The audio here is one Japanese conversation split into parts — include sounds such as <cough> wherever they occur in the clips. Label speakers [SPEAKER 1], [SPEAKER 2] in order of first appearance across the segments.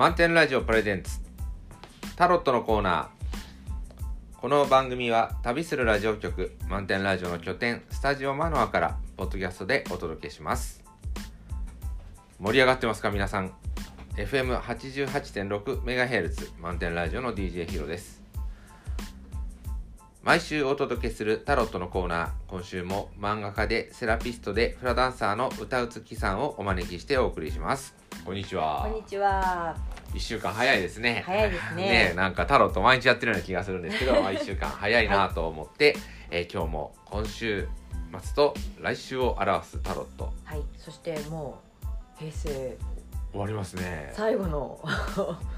[SPEAKER 1] 満点ラジオプレゼンツ。タロットのコーナー。この番組は旅するラジオ局満点ラジオの拠点スタジオマノアからポッドキャストでお届けします。盛り上がってますか皆さん。FM88.6MHz 満点ラジオの DJ ヒロです。毎週お届けするタロットのコーナー。今週も漫画家でセラピストでフラダンサーの歌うつきさんをお招きしてお送りします。こんにちは
[SPEAKER 2] こんにちは。
[SPEAKER 1] 一週間早いですね。
[SPEAKER 2] 早いですね <laughs>
[SPEAKER 1] なんかタロット毎日やってるような気がするんですけど、<laughs> まあ一週間早いなと思って、えー今日も今週末と来週を表すタロット
[SPEAKER 2] はい、そしてもう平成
[SPEAKER 1] 終わりますね。
[SPEAKER 2] 最後の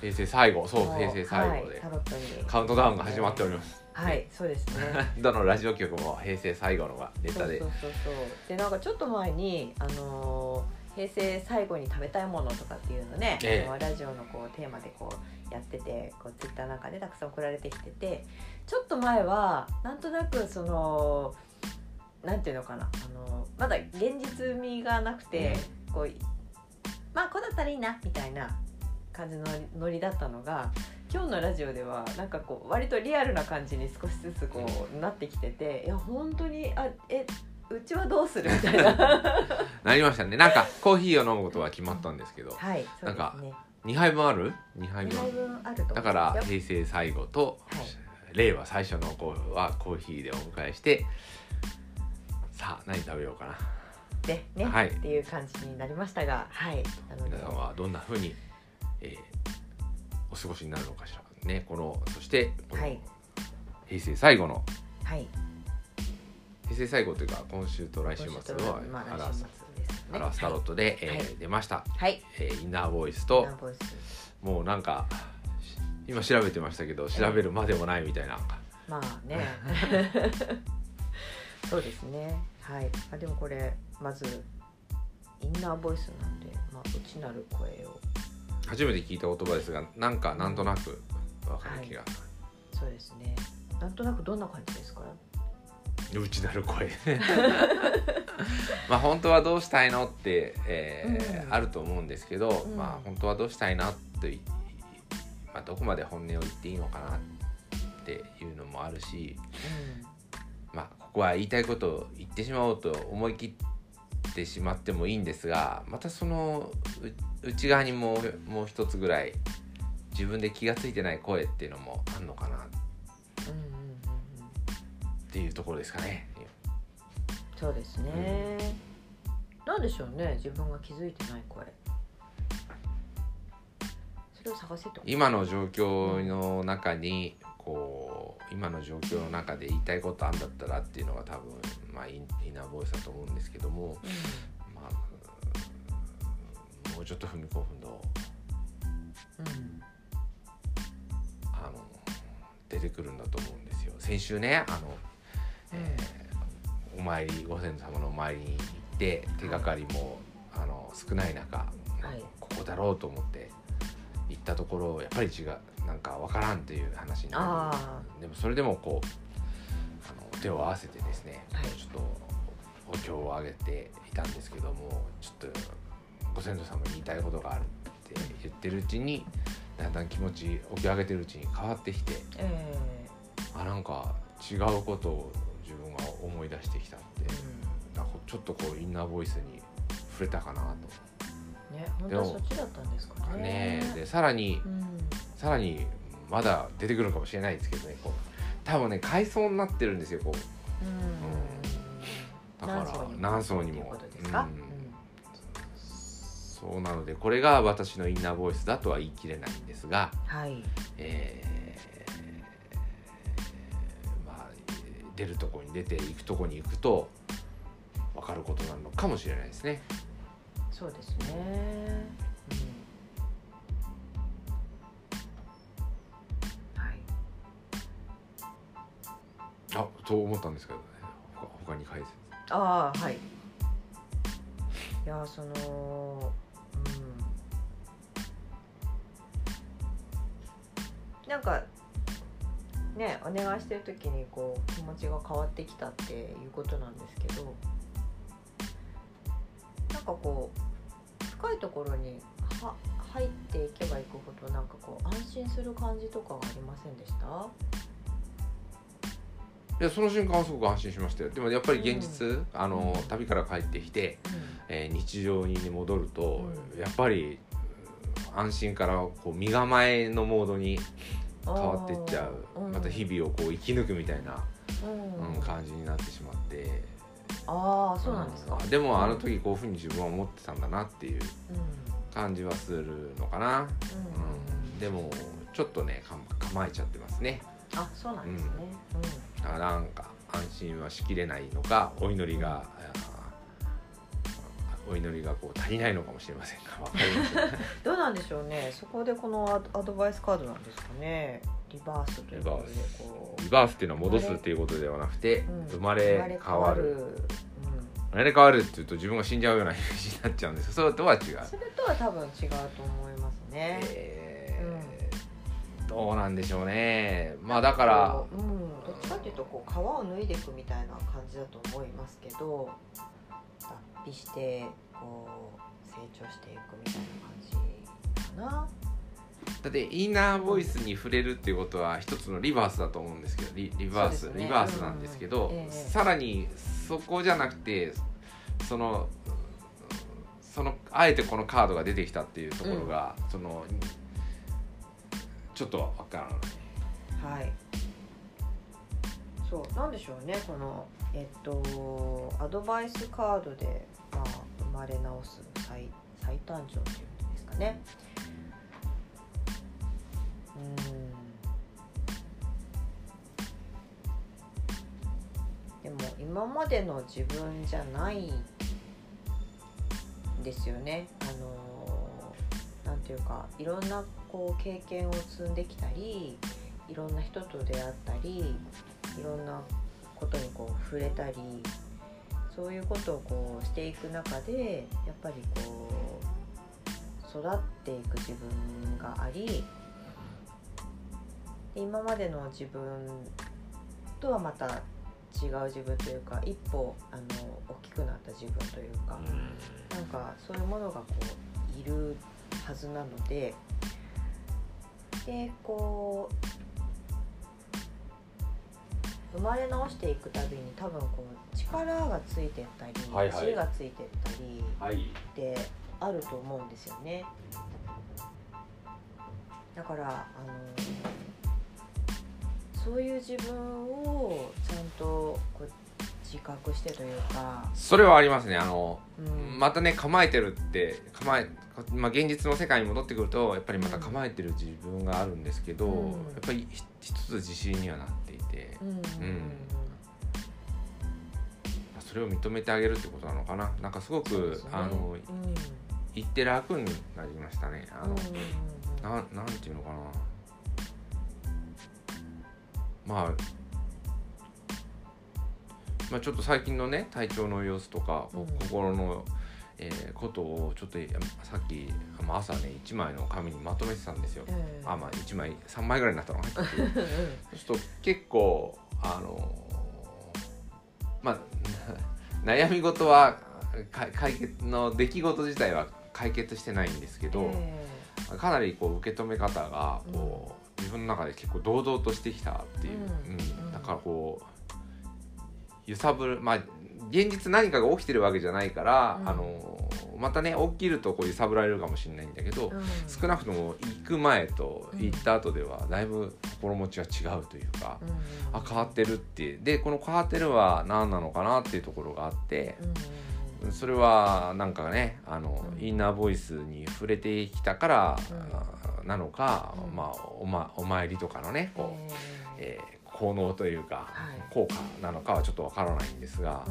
[SPEAKER 1] 平成最後、そう
[SPEAKER 2] も
[SPEAKER 1] 平成最後
[SPEAKER 2] はい
[SPEAKER 1] で
[SPEAKER 2] タロットに
[SPEAKER 1] カウントダウンが始まっております。
[SPEAKER 2] はい、そうですね。<laughs>
[SPEAKER 1] どのラジオ局も平成最後のがネタで
[SPEAKER 2] そうそうそうそう。でなんかちょっと前にあのー平成最後に食べたいものとかっていうのね、
[SPEAKER 1] ええ。
[SPEAKER 2] ラジオのこうテーマでこうやっててこうツイッターなんかでたくさん送られてきててちょっと前はなんとなくそのなんていうのかなあのまだ現実味がなくて、こうまあこうだったらいいなみたいな感じのノリだったのが今日のラジオではなんかこう割とリアルな感じに少しずつこうなってきてていや本当にあえうちはどうするみたいな。<laughs>
[SPEAKER 1] なりましたね。なんかコーヒーを飲むことは決まったんですけど、
[SPEAKER 2] はいそうですね。
[SPEAKER 1] 2杯分ある ?2 杯
[SPEAKER 2] 2杯
[SPEAKER 1] 分。
[SPEAKER 2] 分あると思
[SPEAKER 1] だから
[SPEAKER 2] うんですよ
[SPEAKER 1] 平成最後と、
[SPEAKER 2] はい。
[SPEAKER 1] 令和最初の子はコーヒーでお迎えして、さあ何食べようかな。
[SPEAKER 2] でね、
[SPEAKER 1] はい。
[SPEAKER 2] っていう感じになりましたがはい。なので。
[SPEAKER 1] 皆さんはどんな風に、えーお過ごしになるのかしら。ねこのそしてこの
[SPEAKER 2] はい。
[SPEAKER 1] 平成最後の
[SPEAKER 2] はい
[SPEAKER 1] 平成最後というか今週と来週末
[SPEAKER 2] 今週と
[SPEAKER 1] を
[SPEAKER 2] まあ来
[SPEAKER 1] 表す
[SPEAKER 2] 週末ですね。
[SPEAKER 1] 表すタロットで、えー
[SPEAKER 2] はい。
[SPEAKER 1] 出ました、
[SPEAKER 2] はい。
[SPEAKER 1] えーインナーボイス
[SPEAKER 2] ナ
[SPEAKER 1] ともうなんか今調べてましたけど調べるまでもないみたいな、
[SPEAKER 2] まあね。<laughs> そうですね。はい。あでもこれまずインナーボイスなんで、まあ、内なる声を。
[SPEAKER 1] 初めて聞いた言葉ですがなんかなんとなくわかる気が、
[SPEAKER 2] そうですね。なんとなくどんな感じですか？
[SPEAKER 1] 内なる声。<laughs> まあ本当はどうしたいのって、えー
[SPEAKER 2] うん。
[SPEAKER 1] あると思うんですけど、
[SPEAKER 2] うん。
[SPEAKER 1] まあ本当はどうしたいなってい、まあ、どこまで本音を言っていいのかなっていうのもあるし、まあ、ここは言いたいことを言ってしまおうと思い切ってしまってもいいんですがまたそのう内側にもうもう一つぐらい自分で気が付いてない声っていうのもあんのかなっ
[SPEAKER 2] う
[SPEAKER 1] ていうところですかね。
[SPEAKER 2] そうですね、なんでしょうね。自分が気づいてない声。それを探せと。
[SPEAKER 1] 今の状況の中にこう今の状況の中で言いたいことあんだったらっていうのが多分まあインナーボイスだと思うんですけども、まあ、もうちょっと踏み込むと
[SPEAKER 2] うんうん。
[SPEAKER 1] あの出てくるんだと思うんですよ。先週ねあの、えーお参りご先祖様のお参りに行って手がかりも、あの少ない中、
[SPEAKER 2] はい。
[SPEAKER 1] ここだろうと思って行ったところやっぱり違うなんか分からんという話にな
[SPEAKER 2] あ
[SPEAKER 1] るでもそれでもこうあの手を合わせてですね、
[SPEAKER 2] はい。
[SPEAKER 1] ちょっとお経をあげていたんですけどもちょっとご先祖様に言いたいことがあるって言ってるうちにだんだん気持ちお経をあげてるうちに変わってきて
[SPEAKER 2] え。
[SPEAKER 1] あなんか違うことを自分が思い出してきたって
[SPEAKER 2] え
[SPEAKER 1] なんかちょっとこうインナーボイスに触れたかなと。
[SPEAKER 2] うんね本当はそっちだったんですか
[SPEAKER 1] か
[SPEAKER 2] ね
[SPEAKER 1] ねでさらに
[SPEAKER 2] うん。
[SPEAKER 1] さらにまだ出てくるかもしれないですけどねこう。多分ね階層になってるんですよこう。
[SPEAKER 2] うん。
[SPEAKER 1] だから何層にも。そうなのでこれが私のインナーボイスだとは言い切れないんですが、
[SPEAKER 2] うんはい。
[SPEAKER 1] えー出るとこに出て行くとこに行くと分かることなのかもしれないですね。
[SPEAKER 2] そうですね。うん。はい。
[SPEAKER 1] あと思ったんですけどね。他他に解説。
[SPEAKER 2] ああはい。いやそのうん。なんかねお願いしてる時にこう気持ちが変わってきたっていうことなんですけど。なんかこう深いところには入っていけばいくほどなんかこう安心する感じとかはありませんでした？
[SPEAKER 1] いやその瞬間はすごく安心しましたよ。でもやっぱり現実、
[SPEAKER 2] うん。
[SPEAKER 1] あの
[SPEAKER 2] うん。
[SPEAKER 1] 旅から帰ってきて、
[SPEAKER 2] う
[SPEAKER 1] えー日常に戻ると、
[SPEAKER 2] うん。
[SPEAKER 1] やっぱりうん安心からこう身構えのモードに変わっていっちゃう、
[SPEAKER 2] ん。
[SPEAKER 1] また日々をこう生き抜くみたいな、
[SPEAKER 2] うん。
[SPEAKER 1] うん感じになってしまって。
[SPEAKER 2] ああそうなんですか。
[SPEAKER 1] うん。でもあの時こういうふうに自分は思ってたんだなっていう
[SPEAKER 2] うん。
[SPEAKER 1] 感じはするのかな、
[SPEAKER 2] うん。
[SPEAKER 1] うん、でもちょっとねか構えちゃってますね。
[SPEAKER 2] あそうなんですね。
[SPEAKER 1] だからなんか安心はしきれないのかお祈りが、お祈りがこう足りないのかもしれませんが <laughs> わかりません
[SPEAKER 2] うんどうなんでしょうね。そこでこのアドバイスカードなんですかね。リバースということでこう。
[SPEAKER 1] リバースっていうのは戻すっていうことではなくて、
[SPEAKER 2] うん。
[SPEAKER 1] 生まれ変わる。
[SPEAKER 2] うん。
[SPEAKER 1] 生まれ変わるっていうと自分が死んじゃうようなイメージになっちゃうんですそれとは違う、
[SPEAKER 2] それとは多分違うと思いますね。
[SPEAKER 1] えーどうなんでしょうね。まあだから
[SPEAKER 2] うん、どっちかっていうとこう皮を脱いでいくみたいな感じだと思いますけど脱皮してこう成長していくみたいな感じかな。
[SPEAKER 1] だってインナーボイスに触れるっていうことは一つのリバースだと思うんですけどリリバース、
[SPEAKER 2] ね。
[SPEAKER 1] リバースなんですけど、
[SPEAKER 2] うんええ。
[SPEAKER 1] さらにそこじゃなくてそのそのあえてこのカードが出てきたっていうところが、そのちょっとわからない。
[SPEAKER 2] はい。そうなんでしょうねこのえっとアドバイスカードでまあ生まれ直す再再誕生っていうんですかね。うん。でも今までの自分じゃないですよね。あのなんていうかいろんなこう経験を積んできたりいろんな人と出会ったりいろんなことにこう触れたりそういうことをこうしていく中でやっぱりこう育っていく自分がありで今までの自分とはまた違う自分というか一歩あの大きくなった自分というか、なんかそういうものがこういるはずなのででこう生まれ直していくたびに多分こう力がついてったり、
[SPEAKER 1] はいはい
[SPEAKER 2] 知恵がついてったり
[SPEAKER 1] はい
[SPEAKER 2] ってあると思うんですよね。だからあのそういう自分をちゃんとこう自覚してというか、
[SPEAKER 1] それはありますね。あの、
[SPEAKER 2] うん。
[SPEAKER 1] またね構えてるって構え、まあ、現実の世界に戻ってくるとやっぱりまた構えてる自分があるんですけど、
[SPEAKER 2] うん。
[SPEAKER 1] やっぱりひ一つ自信にはなっていて、
[SPEAKER 2] うん
[SPEAKER 1] それを認めてあげるってことなのかな。なんかすごく
[SPEAKER 2] ね。
[SPEAKER 1] あの
[SPEAKER 2] うん。
[SPEAKER 1] 言って楽になりましたね。あの、
[SPEAKER 2] うん
[SPEAKER 1] なんていうのかな。まあまあちょっと最近のね体調の様子とか、
[SPEAKER 2] うん。
[SPEAKER 1] 心の、えーことをちょっとさっきまあ朝ね1枚の紙にまとめてたんですよ、
[SPEAKER 2] ええ
[SPEAKER 1] あまあ1枚3枚ぐらいになったのかな。結局
[SPEAKER 2] うんうん。
[SPEAKER 1] そうすると結構あのまあ <laughs> 悩み事はか解決の出来事自体は解決してないんですけど、
[SPEAKER 2] え
[SPEAKER 1] かなりこう受け止め方がこう、自分の中で結構堂々としてきたっていう、
[SPEAKER 2] うん。
[SPEAKER 1] うん。だからこう揺さぶるまあ現実何かが起きてるわけじゃないから、
[SPEAKER 2] うん。
[SPEAKER 1] あのまたね起きるとこう揺さぶられるかもしれないんだけど、
[SPEAKER 2] えうん。
[SPEAKER 1] 少なくとも行く前と行った後ではだいぶ心持ちが違うというか、
[SPEAKER 2] うん。うん
[SPEAKER 1] あ変わってるってでこの変わってるは何なのかなっていうところがあってそれはなんかねあの、
[SPEAKER 2] うん。
[SPEAKER 1] インナーボイスに触れてきたから、
[SPEAKER 2] う
[SPEAKER 1] なのか、
[SPEAKER 2] うん。
[SPEAKER 1] まあお,、ま、お参りとかのねこう、
[SPEAKER 2] え
[SPEAKER 1] えー効能というか、
[SPEAKER 2] はい。
[SPEAKER 1] 効果なのかはちょっとわからないんですが、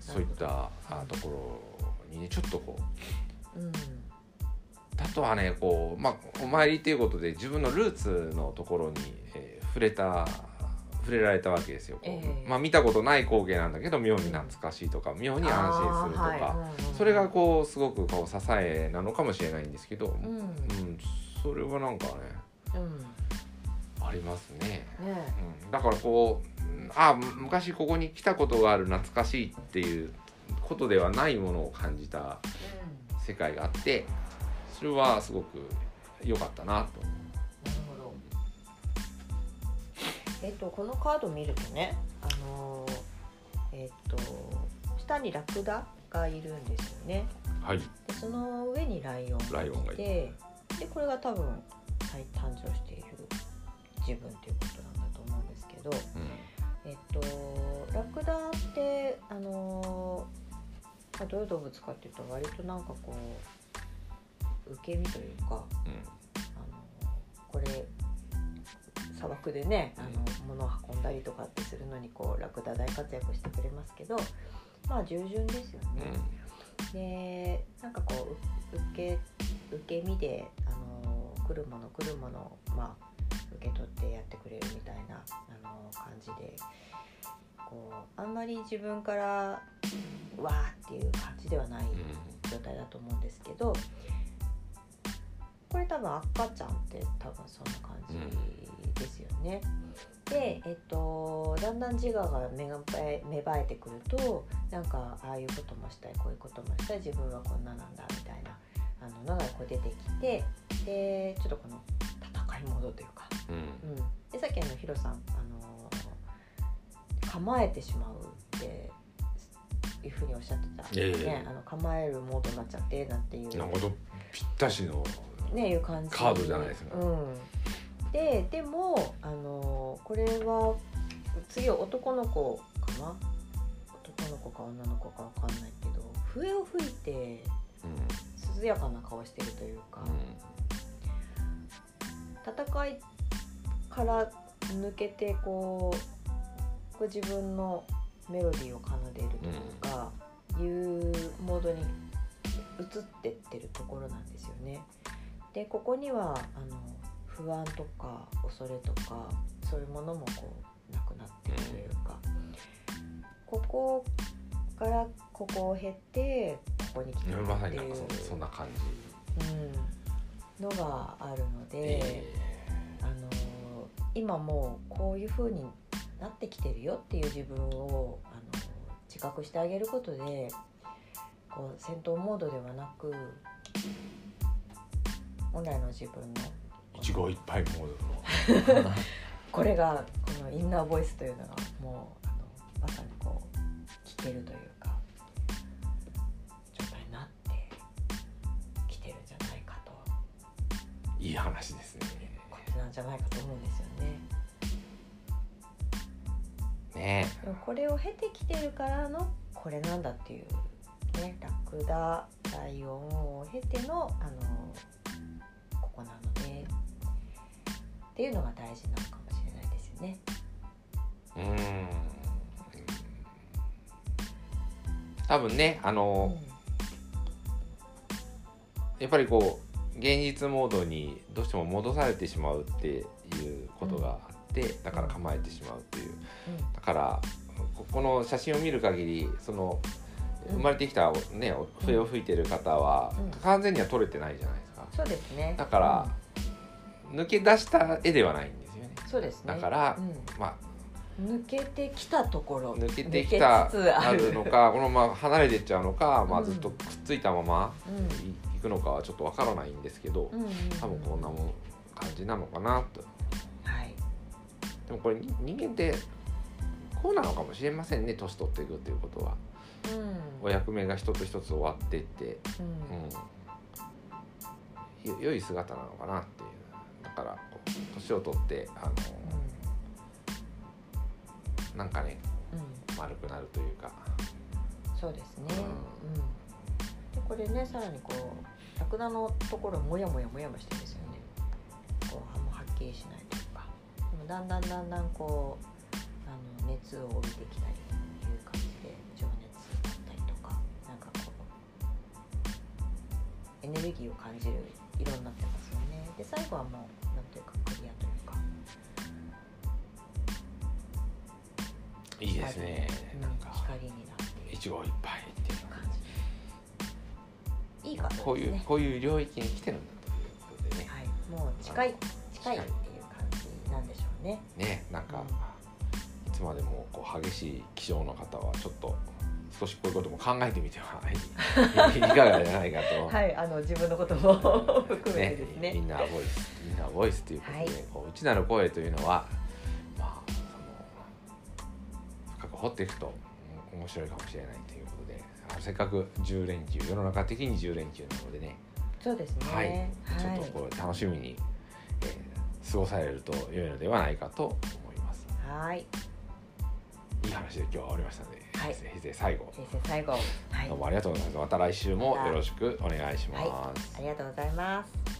[SPEAKER 1] そういったあところにねちょっとこう
[SPEAKER 2] えうん。
[SPEAKER 1] あとはねこう、まあ、お参りっていうことで自分のルーツのところに、えー触れた触れられたわけですよ、こう
[SPEAKER 2] ええ。
[SPEAKER 1] まあ、見たことない光景なんだけど妙に懐かしいとか妙に安心するとか、
[SPEAKER 2] はい。
[SPEAKER 1] それがこうすごくこう支えなのかもしれないんですけど、
[SPEAKER 2] うん。
[SPEAKER 1] うんそれはなんかね
[SPEAKER 2] うん
[SPEAKER 1] ありますね、
[SPEAKER 2] ね。
[SPEAKER 1] うん、だからこううんあ昔ここに来たことがある懐かしいっていうことではないものを感じた世界があってそれはすごく良かったなと。
[SPEAKER 2] なるほど。えっとこのカード見るとねあのーえっと下にラクダがいるんですよね。
[SPEAKER 1] はい。
[SPEAKER 2] でその上にライオンが
[SPEAKER 1] ライオンがいて。
[SPEAKER 2] ででこれが多分はい誕生している自分ということなんだと思うんですけどえっとラクダってあのあ、どういう動物かっていうと割となんかこう受け身というかあのこれ砂漠でねあの物を運んだりとかってするのにこうラクダ大活躍してくれますけどまあ従順ですよ
[SPEAKER 1] うん
[SPEAKER 2] ね。でなんかこうう受け受け身であの来るもの来るものをまあ受け取ってやってくれるみたいなあの感じでこうあんまり自分からわーっていう感じではない状態だと思うんですけどこれ多分赤ちゃんって多分そんな感じですよね。で、えっと、だんだん自我が芽がえ芽生えてくるとなんかああいうこともしたいこういうこともしたい自分はこんななんだみたいなあののがこう出てきてでちょっとこの戦いモードというか、
[SPEAKER 1] うん。
[SPEAKER 2] うん、でさっきあのヒロさん、あの構えてしまうっていうふうにおっしゃってた、
[SPEAKER 1] ええ。
[SPEAKER 2] ね、あの構えるモードになっちゃってなんていう。
[SPEAKER 1] なるほどぴったしの
[SPEAKER 2] ねいう感じ
[SPEAKER 1] カードじゃないですか。
[SPEAKER 2] うん、ででもあのこれは次は男の子かな？男の子か女の子かわかんないけど笛を吹いて
[SPEAKER 1] う
[SPEAKER 2] 涼やかな顔してるというか、
[SPEAKER 1] ん
[SPEAKER 2] 戦いから抜けてこうこう自分のメロディーを奏でるというか、いうモードに移ってってるところなんですよね。でここにはあの不安とか恐れとかそういうものもこうなくなってるというか、ここからここを経てここに来てる
[SPEAKER 1] まさ
[SPEAKER 2] っていう。
[SPEAKER 1] になんかそそんな感じ。
[SPEAKER 2] うん、のがあるので。
[SPEAKER 1] え
[SPEAKER 2] あの今もうこういう風になってきてるよっていう自分をあの自覚してあげることでこう戦闘モードではなく本来の自分の
[SPEAKER 1] ー一期一会モードの <laughs>
[SPEAKER 2] これがこのインナーボイスというのがもうあのまさにこう聞けるという
[SPEAKER 1] 話ですね
[SPEAKER 2] ことなんじゃないかと思うんですよね。
[SPEAKER 1] ね
[SPEAKER 2] これを経てきてるからのこれなんだっていうねラクダライオンを経てのあのここなのでっていうのが大事なのかもしれないですよね。
[SPEAKER 1] うん多分ねあ
[SPEAKER 2] う
[SPEAKER 1] の、
[SPEAKER 2] ん
[SPEAKER 1] やっぱりこう現実モードにどうしても戻されてしまうっていうことがあって、だから構えてしまうっていう。だからここの写真を見る限りその
[SPEAKER 2] うん。
[SPEAKER 1] 生まれてきた、ね、笛を吹いてる方は
[SPEAKER 2] うん。
[SPEAKER 1] 完全には撮れてないじゃないですか。
[SPEAKER 2] そうですね。
[SPEAKER 1] だから抜け出した絵ではないんですよね。
[SPEAKER 2] うんそうですね。
[SPEAKER 1] だから
[SPEAKER 2] うん。
[SPEAKER 1] まあ
[SPEAKER 2] 抜けてきたところ。
[SPEAKER 1] 抜けてきた
[SPEAKER 2] あ
[SPEAKER 1] あ
[SPEAKER 2] る。
[SPEAKER 1] るのか <laughs> このまま離れてっちゃうのか、まあ、
[SPEAKER 2] うん
[SPEAKER 1] ずっとくっついたまま
[SPEAKER 2] うん。
[SPEAKER 1] いいくのかはちょっとわからないんですけど
[SPEAKER 2] うんうんうん。
[SPEAKER 1] 多分こんなもん感じなのかなと。
[SPEAKER 2] はい。
[SPEAKER 1] でもこれに人間ってこうなのかもしれませんね年取っていくっていうことは。
[SPEAKER 2] うん。
[SPEAKER 1] お役目が一つ一つ終わっていって、
[SPEAKER 2] うん。
[SPEAKER 1] うん、よ良い姿なのかなっていう。だから年を取ってあのなんかね
[SPEAKER 2] うんうん
[SPEAKER 1] 丸くなるというか
[SPEAKER 2] そうですね。
[SPEAKER 1] う
[SPEAKER 2] うんん。でこれねさらにこうラクダのところもやもやもやもしてるんですよね。こうはもうはっきりしないというか。でもだんだんだんだんこうあの熱を帯びてきたりいう感じで情熱だったりとかなんかこうエネルギーを感じる色になってますよね。で最後はもうなんというかクリアというか。
[SPEAKER 1] いいですね
[SPEAKER 2] うん
[SPEAKER 1] なんか
[SPEAKER 2] 光になっている
[SPEAKER 1] 一期一会っていう
[SPEAKER 2] 感じ。いい感じですね。
[SPEAKER 1] こういうこういう領域に来てるんだということでね
[SPEAKER 2] はい、もう近い近いっていう感じなんでしょうね。
[SPEAKER 1] ねなんかいつまでもこう激しい気性の方はちょっと少しこういうことも考えてみてはい <laughs> いかがじゃないかと。
[SPEAKER 2] はい、あの自分のことも <laughs> 含めてですね。
[SPEAKER 1] インナーボイスインナーボイスということで、
[SPEAKER 2] はい
[SPEAKER 1] こう内なる声というのは掘っていくとうん面白いかもしれないということでせっかく10連休世の中的に10連休なのでね、
[SPEAKER 2] そうですね。
[SPEAKER 1] はい。
[SPEAKER 2] はい。
[SPEAKER 1] ちょっとこう楽しみに、えー過ごされると良いのではないかと思います。
[SPEAKER 2] はい、
[SPEAKER 1] いい話で今日は終わりましたので、
[SPEAKER 2] はい。
[SPEAKER 1] 先生最後。
[SPEAKER 2] 先生最後、はい。
[SPEAKER 1] どう、もありがとうございます。また来週もよろしくお願いします、
[SPEAKER 2] はい。ありがとうございます。